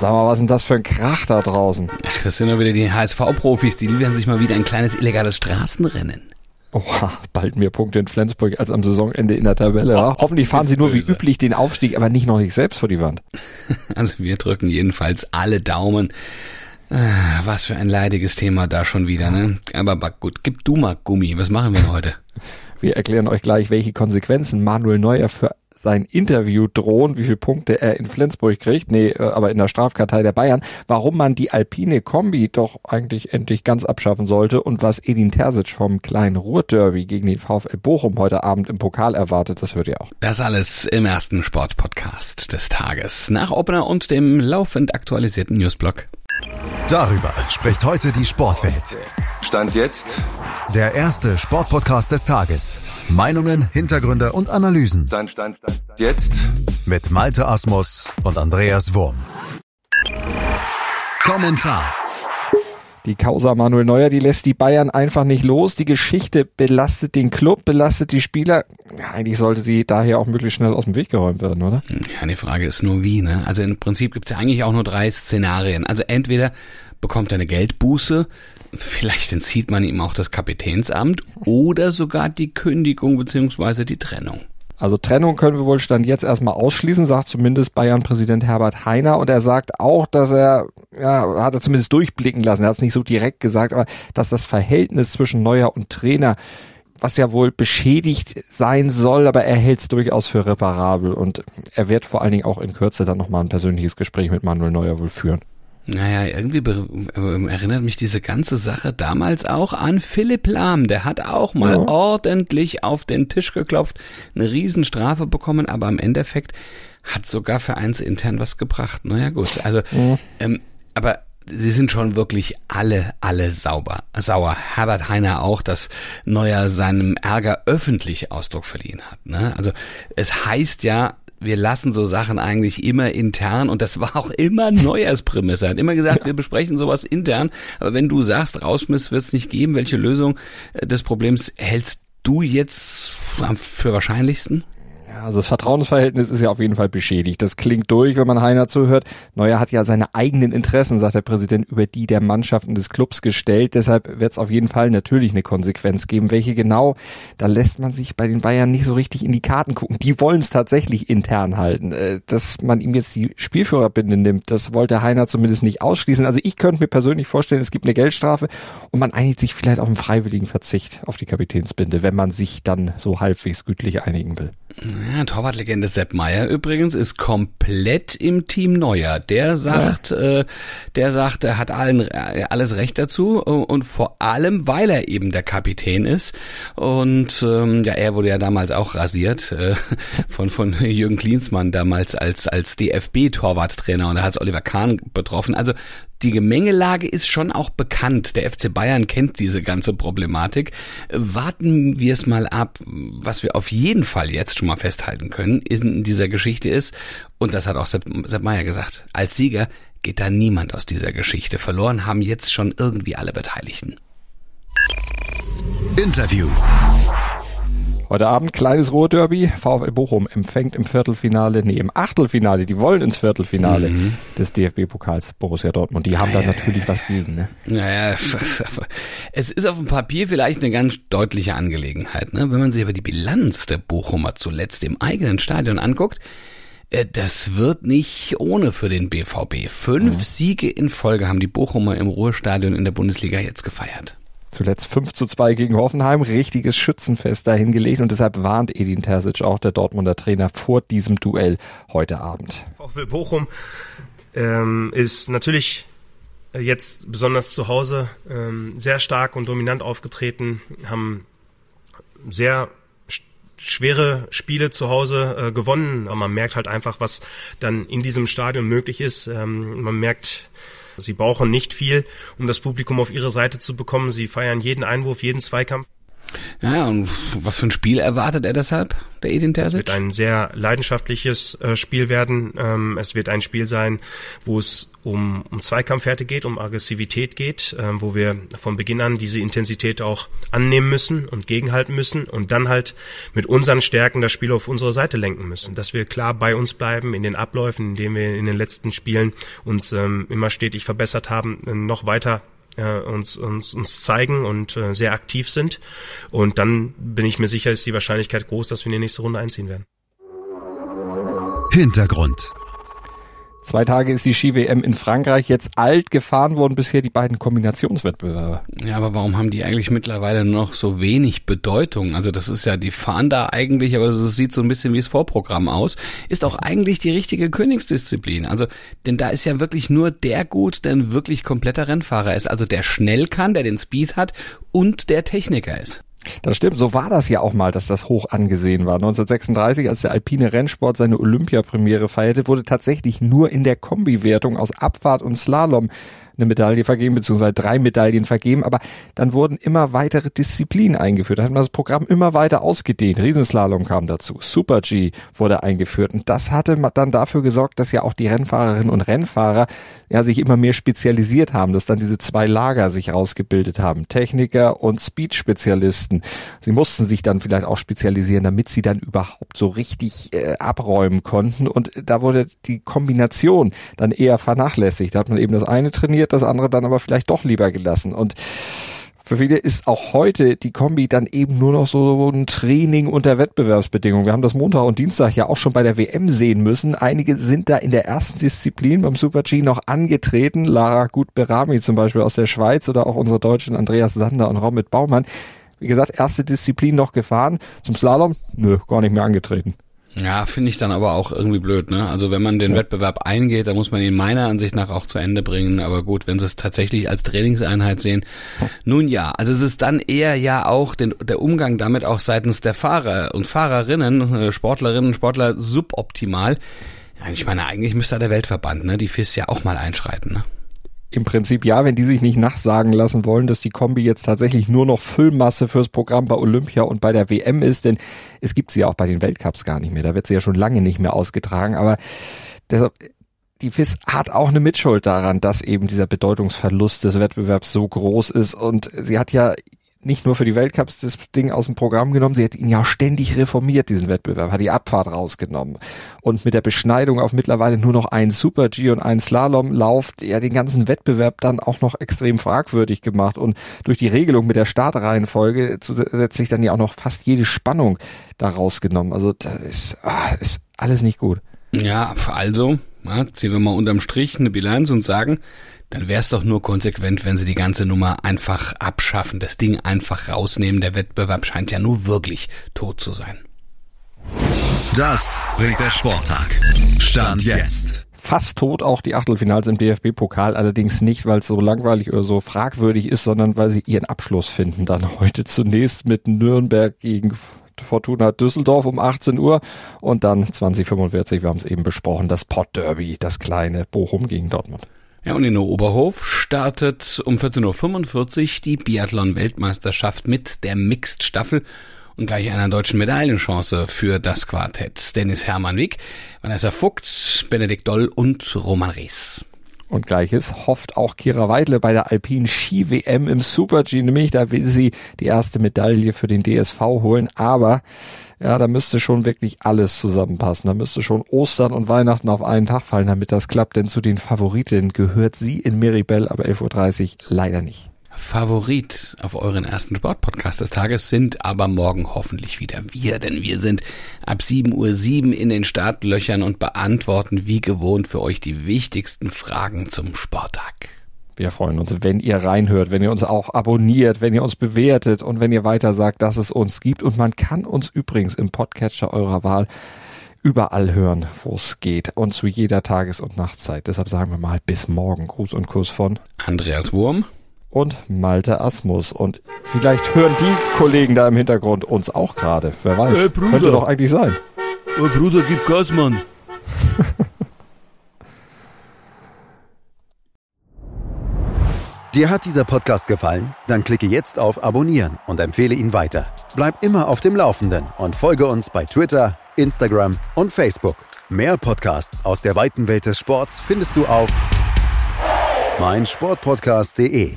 Sag mal, was ist denn das für ein Krach da draußen? Ach, das sind doch wieder die HSV-Profis, die liefern sich mal wieder ein kleines illegales Straßenrennen. Oha, bald mehr Punkte in Flensburg als am Saisonende in der Tabelle. Ja? Hoffentlich fahren sie nur wie üblich den Aufstieg, aber nicht noch nicht selbst vor die Wand. Also wir drücken jedenfalls alle Daumen. Ah, Was für ein leidiges Thema da schon wieder, ne? Aber gut, gib du mal Gummi. Was machen wir heute? Wir erklären euch gleich, welche Konsequenzen Manuel Neuer für sein Interview drohen, wie viele Punkte er in Flensburg kriegt, nee, äh, aber in der Strafkartei der Bayern, warum man die alpine Kombi doch eigentlich endlich ganz abschaffen sollte und was Edin Terzic vom kleinen Ruhrderby gegen den VfL Bochum heute Abend im Pokal erwartet, das hört ihr auch. Das alles im ersten Sportpodcast des Tages. Nach Opener und dem laufend aktualisierten Newsblog. Darüber spricht heute die Sportwelt. Stand jetzt, Der erste Sportpodcast des Tages. Meinungen, Hintergründe und Analysen Stand, Stand, Stand, jetzt. mit Malte Asmus und Andreas Wurm. Kommentar. Die Causa Manuel Neuer, die lässt die Bayern einfach nicht los. Die Geschichte belastet den Club, belastet die Spieler. Ja, eigentlich sollte sie daher auch möglichst schnell aus dem Weg geräumt werden, oder? Ja, die Frage ist nur wie, ne? Also im Prinzip gibt's ja eigentlich auch nur drei Szenarien. Also entweder bekommt er eine Geldbuße, vielleicht entzieht man ihm auch das Kapitänsamt oder sogar die Kündigung beziehungsweise die Trennung. Also Trennung können wir wohl Stand jetzt erstmal ausschließen, sagt zumindest Bayern-Präsident Herbert Heiner. Und er sagt auch, dass er, ja, hat er zumindest durchblicken lassen, er hat es nicht so direkt gesagt, aber dass das Verhältnis zwischen Neuer und Trainer, was ja wohl beschädigt sein soll, aber er hält es durchaus für reparabel. Und er wird vor allen Dingen auch in Kürze dann nochmal ein persönliches Gespräch mit Manuel Neuer wohl führen. Naja, irgendwie be- äh, erinnert mich diese ganze Sache damals auch an Philipp Lahm. Der hat auch mal Ja. ordentlich auf den Tisch geklopft, eine Riesenstrafe bekommen, aber im Endeffekt hat sogar vereinsintern was gebracht. Naja, gut. Also, ähm, aber sie sind schon wirklich alle, alle sauber, sauer. Herbert Heiner auch, dass Neuer seinem Ärger öffentlich Ausdruck verliehen hat. Ne? Also es heißt ja, wir lassen so Sachen eigentlich immer intern und das war auch immer Neuers Prämisse. Er hat immer gesagt, wir besprechen sowas intern, aber wenn du sagst, Rausschmiss wird es nicht geben, welche Lösung äh, des Problems hältst du jetzt am- für wahrscheinlichsten? Also das Vertrauensverhältnis ist ja auf jeden Fall beschädigt. Das klingt durch, wenn man Heiner zuhört. Neuer hat ja seine eigenen Interessen, sagt der Präsident, über die der Mannschaften des Clubs gestellt. Deshalb wird es auf jeden Fall natürlich eine Konsequenz geben. Welche genau, da lässt man sich bei den Bayern nicht so richtig in die Karten gucken. Die wollen es tatsächlich intern halten. Äh, Dass man ihm jetzt die Spielführerbinde nimmt, das wollte Heiner zumindest nicht ausschließen. Also ich könnte mir persönlich vorstellen, es gibt eine Geldstrafe und man einigt sich vielleicht auf einen freiwilligen Verzicht auf die Kapitänsbinde, wenn man sich dann so halbwegs gütlich einigen will. Ja, Torwartlegende Sepp Meier übrigens ist komplett im Team Neuer. Der sagt, äh, der sagt, er hat allen äh, alles Recht dazu äh, und vor allem, weil er eben der Kapitän ist und ähm, ja, er wurde ja damals auch rasiert äh, von von Jürgen Klinsmann damals als als DFB Torwarttrainer und da hat es Oliver Kahn betroffen. Also die Gemengelage ist schon auch bekannt. Der FC Bayern kennt diese ganze Problematik. Warten wir es mal ab. Was wir auf jeden Fall jetzt schon mal festhalten können in dieser Geschichte ist, und das hat auch Sepp, Sepp Meier gesagt, als Sieger geht da niemand aus dieser Geschichte. Verloren haben jetzt schon irgendwie alle Beteiligten. Interview. Heute Abend kleines Ruhrderby. VfL Bochum empfängt im Viertelfinale, nee, im Achtelfinale, die wollen ins Viertelfinale des DFB-Pokals Borussia Dortmund. Die haben da natürlich was gegen, ne? Naja, es ist auf dem Papier vielleicht eine ganz deutliche Angelegenheit. Ne? Wenn man sich aber die Bilanz der Bochumer zuletzt im eigenen Stadion anguckt, äh, das wird nicht ohne für den BVB. Fünf Siege in Folge haben die Bochumer im Ruhrstadion in der Bundesliga jetzt gefeiert. Zuletzt 5 zu 2 gegen Hoffenheim, richtiges Schützenfest dahingelegt und deshalb warnt Edin Terzic, auch der Dortmunder Trainer, vor diesem Duell heute Abend. VfL Bochum ähm, ist natürlich äh, jetzt besonders zu Hause ähm, sehr stark und dominant aufgetreten, haben sehr sch- schwere Spiele zu Hause äh, gewonnen, aber man merkt halt einfach, was dann in diesem Stadion möglich ist. Ähm, man merkt, sie brauchen nicht viel, um das Publikum auf ihre Seite zu bekommen. Sie feiern jeden Einwurf, jeden Zweikampf. Ja, und was für ein Spiel erwartet er deshalb, der Edin Es Terzic? wird ein sehr leidenschaftliches äh, Spiel werden. Ähm, es wird ein Spiel sein, wo es um, um Zweikampfwerte geht, um Aggressivität geht, ähm, wo wir von Beginn an diese Intensität auch annehmen müssen und gegenhalten müssen und dann halt mit unseren Stärken das Spiel auf unsere Seite lenken müssen. Dass wir klar bei uns bleiben in den Abläufen, in denen wir in den letzten Spielen uns ähm, immer stetig verbessert haben, äh, noch weiter äh, uns, uns, uns zeigen und äh, sehr aktiv sind. Und dann bin ich mir sicher, ist die Wahrscheinlichkeit groß, dass wir in die nächste Runde einziehen werden. Hintergrund. Zwei Tage ist die Ski-WM in Frankreich jetzt alt gefahren worden, bisher die beiden Kombinationswettbewerbe. Ja, aber warum haben die eigentlich mittlerweile noch so wenig Bedeutung? Also das ist ja, die fahren da eigentlich, aber es sieht so ein bisschen wie das Vorprogramm aus. Ist auch eigentlich die richtige Königsdisziplin. Also, denn da ist ja wirklich nur der gut, der ein wirklich kompletter Rennfahrer ist. Also der schnell kann, der den Speed hat und der Techniker ist. Das stimmt, so war das ja auch mal, dass das hoch angesehen war. 1936, als der alpine Rennsport seine Olympiapremiere feierte, wurde tatsächlich nur in der Kombiwertung aus Abfahrt und Slalom eine Medaille vergeben, beziehungsweise drei Medaillen vergeben, aber dann wurden immer weitere Disziplinen eingeführt. Da hat man das Programm immer weiter ausgedehnt. Riesenslalom kam dazu, Super G wurde eingeführt und das hatte dann dafür gesorgt, dass ja auch die Rennfahrerinnen und Rennfahrer ja sich immer mehr spezialisiert haben, dass dann diese zwei Lager sich rausgebildet haben, Techniker und Speed-Spezialisten. Sie mussten sich dann vielleicht auch spezialisieren, damit sie dann überhaupt so richtig äh, abräumen konnten und da wurde die Kombination dann eher vernachlässigt. Da hat man eben das eine trainiert, das andere dann aber vielleicht doch lieber gelassen. Und für viele ist auch heute die Kombi dann eben nur noch so ein Training unter Wettbewerbsbedingungen. Wir haben das Montag und Dienstag ja auch schon bei der WM sehen müssen. Einige sind da in der ersten Disziplin beim Super G noch angetreten. Lara Gut-Berami zum Beispiel aus der Schweiz oder auch unsere Deutschen Andreas Sander und Robert Baumann. Wie gesagt, erste Disziplin noch gefahren. Zum Slalom? Nö, gar nicht mehr angetreten. Ja, finde ich dann aber auch irgendwie blöd, ne? Also wenn man den Ja. Wettbewerb eingeht, dann muss man ihn meiner Ansicht nach auch zu Ende bringen. Aber gut, wenn sie es tatsächlich als Trainingseinheit sehen, nun ja. Also es ist dann eher ja auch den, der Umgang damit auch seitens der Fahrer und Fahrerinnen, äh, Sportlerinnen, Sportler suboptimal. Ich meine, eigentlich müsste da der Weltverband, ne, die FIS ja auch mal einschreiten, ne? Im Prinzip ja, wenn die sich nicht nachsagen lassen wollen, dass die Kombi jetzt tatsächlich nur noch Füllmasse fürs Programm bei Olympia und bei der WM ist, denn es gibt sie ja auch bei den Weltcups gar nicht mehr. Da wird sie ja schon lange nicht mehr ausgetragen, aber deshalb, die FIS hat auch eine Mitschuld daran, dass eben dieser Bedeutungsverlust des Wettbewerbs so groß ist und sie hat ja nicht nur für die Weltcups das Ding aus dem Programm genommen, sie hat ihn ja ständig reformiert, diesen Wettbewerb, hat die Abfahrt rausgenommen. Und mit der Beschneidung auf mittlerweile nur noch einen Super G und einen Slalomlauf, ja den ganzen Wettbewerb dann auch noch extrem fragwürdig gemacht. Und durch die Regelung mit der Startreihenfolge zusätzlich dann ja auch noch fast jede Spannung da rausgenommen. Also das ist, ah, ist alles nicht gut. Ja, also, ziehen wir mal unterm Strich eine Bilanz und sagen, dann wäre es doch nur konsequent, wenn sie die ganze Nummer einfach abschaffen, das Ding einfach rausnehmen. Der Wettbewerb scheint ja nur wirklich tot zu sein. Das bringt der Sporttag. Stand jetzt. fast tot auch die Achtelfinals im DFB-Pokal, allerdings nicht, weil es so langweilig oder so fragwürdig ist, sondern weil sie ihren Abschluss finden. Dann heute zunächst mit Nürnberg gegen Fortuna Düsseldorf um 18 Uhr und dann 2045, wir haben es eben besprochen, das Pott Derby, das kleine Bochum gegen Dortmund. Ja, und in Oberhof startet um 14.45 Uhr die Biathlon-Weltmeisterschaft mit der Mixed-Staffel und gleich einer deutschen Medaillenchance für das Quartett. Dennis Hermann Wick, Vanessa Vogt, Benedikt Doll und Roman Rees. Und gleiches hofft auch Kira Weidle bei der Alpinen Ski WM im Super G, nämlich da will sie die erste Medaille für den DSV holen, aber ja, da müsste schon wirklich alles zusammenpassen. Da müsste schon Ostern und Weihnachten auf einen Tag fallen, damit das klappt, denn zu den Favoritinnen gehört sie in Miribel, aber 11.30 Uhr leider nicht. Favorit auf euren ersten Sportpodcast des Tages sind aber morgen hoffentlich wieder wir, denn wir sind ab 7.07 Uhr in den Startlöchern und beantworten wie gewohnt für euch die wichtigsten Fragen zum Sporttag. Wir freuen uns, wenn ihr reinhört, wenn ihr uns auch abonniert, wenn ihr uns bewertet und wenn ihr weiter sagt, dass es uns gibt. Und man kann uns übrigens im Podcatcher eurer Wahl überall hören, wo es geht und zu jeder Tages- und Nachtzeit. Deshalb sagen wir mal bis morgen. Gruß und Kuss von Andreas Wurm. Und Malte Asmus. Und vielleicht hören die Kollegen da im Hintergrund uns auch gerade. Wer weiß. Hey, Bruder. Könnte doch eigentlich sein. Oh Bruder, gib Gas, Mann. Dir hat dieser Podcast gefallen? Dann klicke jetzt auf Abonnieren und empfehle ihn weiter. Bleib immer auf dem Laufenden und folge uns bei Twitter, Instagram und Facebook. Mehr Podcasts aus der weiten Welt des Sports findest du auf meinsportpodcast.de.